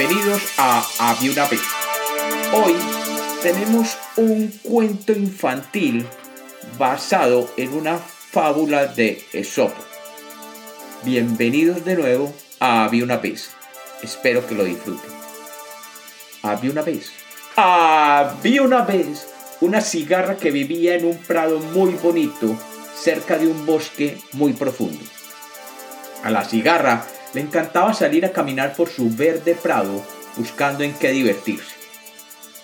Bienvenidos a Había una vez. Hoy tenemos un cuento infantil basado en una fábula de Esopo. Bienvenidos de nuevo a Había una vez. Espero que lo disfruten. Había una vez. Había una vez una cigarra que vivía en un prado muy bonito cerca de un bosque muy profundo. A la cigarra le encantaba salir a caminar por su verde prado buscando en qué divertirse.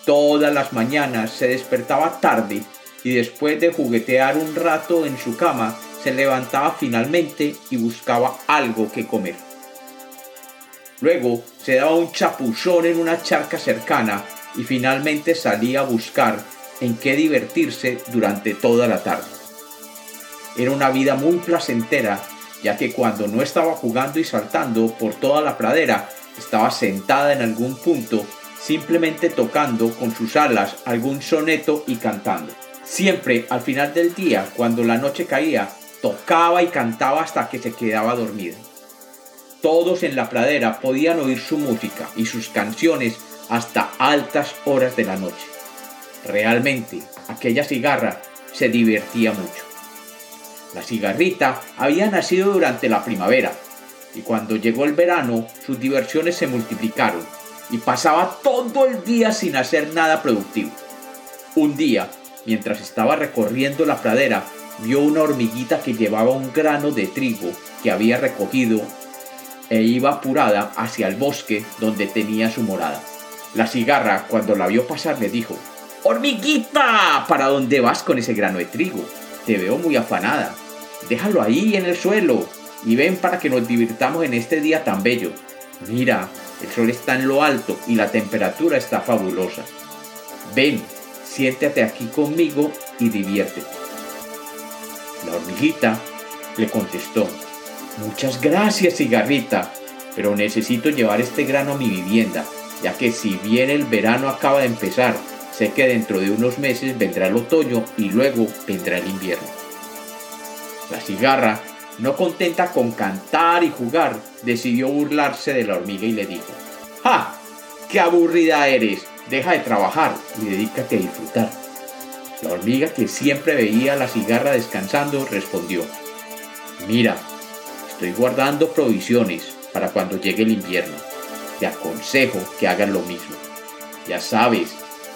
Todas las mañanas se despertaba tarde y después de juguetear un rato en su cama se levantaba finalmente y buscaba algo que comer. Luego se daba un chapuzón en una charca cercana y finalmente salía a buscar en qué divertirse durante toda la tarde. Era una vida muy placentera, ya que cuando no estaba jugando y saltando por toda la pradera, estaba sentada en algún punto, simplemente tocando con sus alas algún soneto y cantando. Siempre al final del día, cuando la noche caía, tocaba y cantaba hasta que se quedaba dormida. Todos en la pradera podían oír su música y sus canciones hasta altas horas de la noche. Realmente, aquella cigarra se divertía mucho. La cigarrita había nacido durante la primavera y cuando llegó el verano sus diversiones se multiplicaron y pasaba todo el día sin hacer nada productivo. Un día, mientras estaba recorriendo la pradera, vio una hormiguita que llevaba un grano de trigo que había recogido e iba apurada hacia el bosque donde tenía su morada. La cigarra, cuando la vio pasar, le dijo, Hormiguita, ¿para dónde vas con ese grano de trigo? Te veo muy afanada. Déjalo ahí en el suelo y ven para que nos divirtamos en este día tan bello. Mira, el sol está en lo alto y la temperatura está fabulosa. Ven, siéntate aquí conmigo y diviértete. La hormiguita le contestó, Muchas gracias, cigarrita, pero necesito llevar este grano a mi vivienda, ya que si bien el verano acaba de empezar, sé que dentro de unos meses vendrá el otoño y luego vendrá el invierno. La cigarra, no contenta con cantar y jugar, decidió burlarse de la hormiga y le dijo, ¡Ja! ¡Qué aburrida eres! Deja de trabajar y dedícate a disfrutar. La hormiga, que siempre veía a la cigarra descansando, respondió, Mira, Estoy guardando provisiones para cuando llegue el invierno. Te aconsejo que hagas lo mismo. Ya sabes,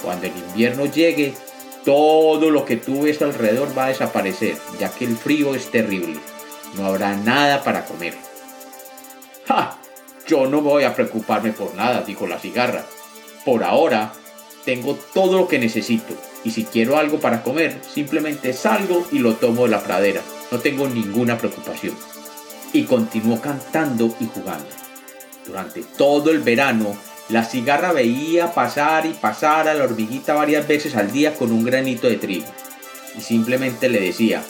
cuando el invierno llegue, todo lo que tú ves alrededor va a desaparecer, ya que el frío es terrible. No habrá nada para comer. ¡Ja! Yo no voy a preocuparme por nada, dijo la cigarra. Por ahora, tengo todo lo que necesito, y si quiero algo para comer, simplemente salgo y lo tomo de la pradera. No tengo ninguna preocupación y continuó cantando y jugando. Durante todo el verano, la cigarra veía pasar y pasar a la hormiguita varias veces al día con un granito de trigo. Y simplemente le decía,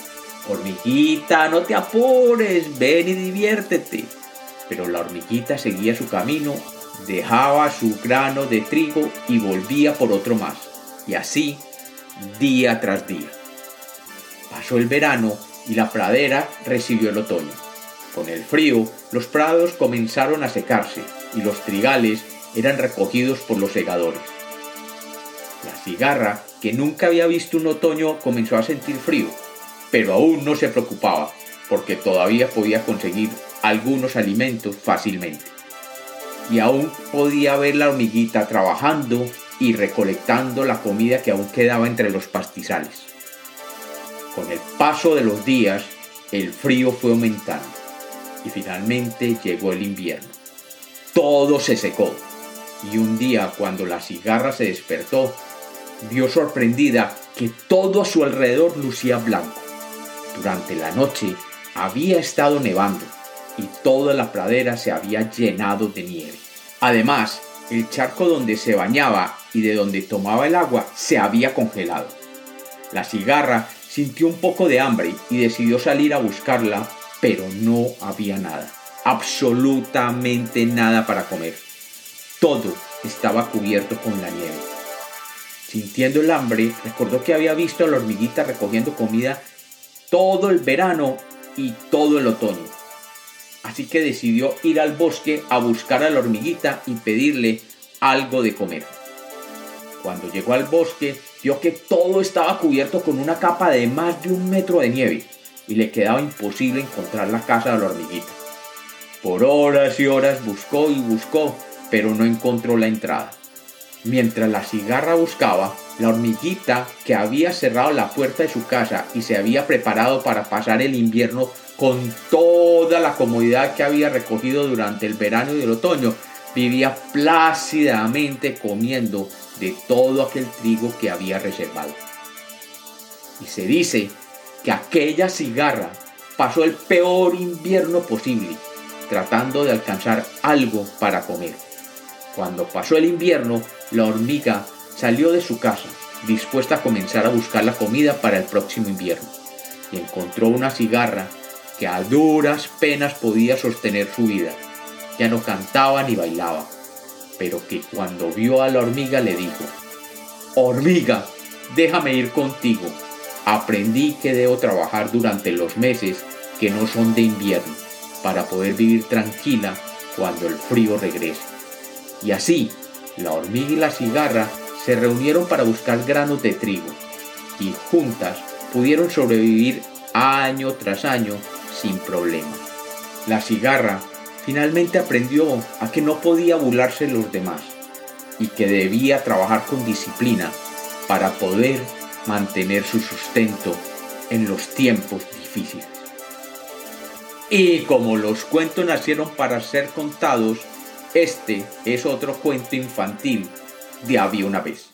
hormiguita, no te apures, ven y diviértete. Pero la hormiguita seguía su camino, dejaba su grano de trigo y volvía por otro más. Y así, día tras día. Pasó el verano y la pradera recibió el otoño. Con el frío, los prados comenzaron a secarse y los trigales eran recogidos por los segadores. La cigarra, que nunca había visto un otoño, comenzó a sentir frío, pero aún no se preocupaba, porque todavía podía conseguir algunos alimentos fácilmente. Y aún podía ver la hormiguita trabajando y recolectando la comida que aún quedaba entre los pastizales. Con el paso de los días, el frío fue aumentando y finalmente llegó el invierno. Todo se secó y un día cuando la cigarra se despertó, vio sorprendida que todo a su alrededor lucía blanco. Durante la noche había estado nevando y toda la pradera se había llenado de nieve. Además, el charco donde se bañaba y de donde tomaba el agua se había congelado. La cigarra sintió un poco de hambre y decidió salir a buscarla pero no había nada, absolutamente nada para comer. Todo estaba cubierto con la nieve. Sintiendo el hambre, recordó que había visto a la hormiguita recogiendo comida todo el verano y todo el otoño. así que decidió ir al bosque a buscar a la hormiguita y pedirle algo de comer. Cuando llegó al bosque, vio que todo estaba cubierto con una capa de más de un metro de nieve y le quedaba imposible encontrar la casa de la hormiguita. Por horas y horas buscó y buscó, pero no encontró la entrada. Mientras la cigarra buscaba, la hormiguita, que había cerrado la puerta de su casa y se había preparado para pasar el invierno con toda la comodidad que había recogido durante el verano y el otoño, vivía plácidamente comiendo de todo aquel trigo que había reservado. Y se dice que aquella cigarra pasó el peor invierno posible, tratando de alcanzar algo para comer. Cuando pasó el invierno, la hormiga salió de su casa, dispuesta a comenzar a buscar la comida para el próximo invierno, y encontró una cigarra que a duras penas podía sostener su vida. Ya no cantaba ni bailaba, pero que cuando vio a la hormiga le dijo, Hormiga, déjame ir contigo. Aprendí que debo trabajar durante los meses que no son de invierno, para poder vivir tranquila cuando el frío regrese. Y así, la hormiga y la cigarra se reunieron para buscar granos de trigo y juntas pudieron sobrevivir año tras año sin problemas. La cigarra finalmente aprendió a que no podía burlarse de los demás y que debía trabajar con disciplina para poder mantener su sustento en los tiempos difíciles. Y como los cuentos nacieron para ser contados, este es otro cuento infantil de había una vez.